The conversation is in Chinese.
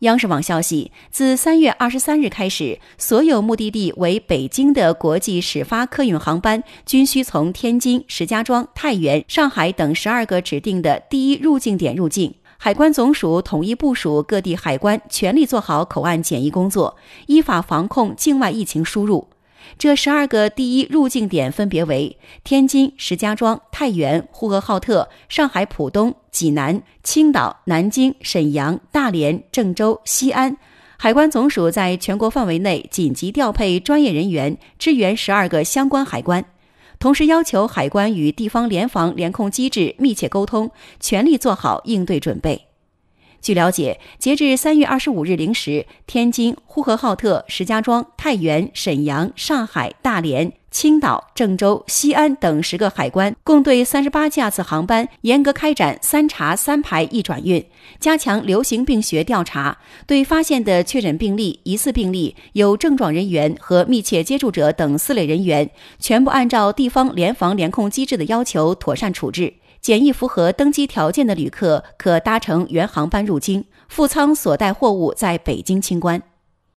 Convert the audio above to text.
央视网消息，自三月二十三日开始，所有目的地为北京的国际始发客运航班均需从天津、石家庄、太原、上海等十二个指定的第一入境点入境。海关总署统一部署各地海关全力做好口岸检疫工作，依法防控境外疫情输入。这十二个第一入境点分别为天津、石家庄、太原、呼和浩特、上海浦东、济南、青岛、南京、沈阳、大连、郑州、西安。海关总署在全国范围内紧急调配专业人员，支援十二个相关海关，同时要求海关与地方联防联控机制密切沟通，全力做好应对准备。据了解，截至三月二十五日零时，天津、呼和浩特、石家庄、太原、沈阳、上海、大连、青岛、郑州、西安等十个海关共对三十八架次航班严格开展“三查三排一转运”，加强流行病学调查，对发现的确诊病例、疑似病例、有症状人员和密切接触者等四类人员，全部按照地方联防联控机制的要求妥善处置。检疫符合登机条件的旅客可搭乘原航班入京，副舱所带货物在北京清关。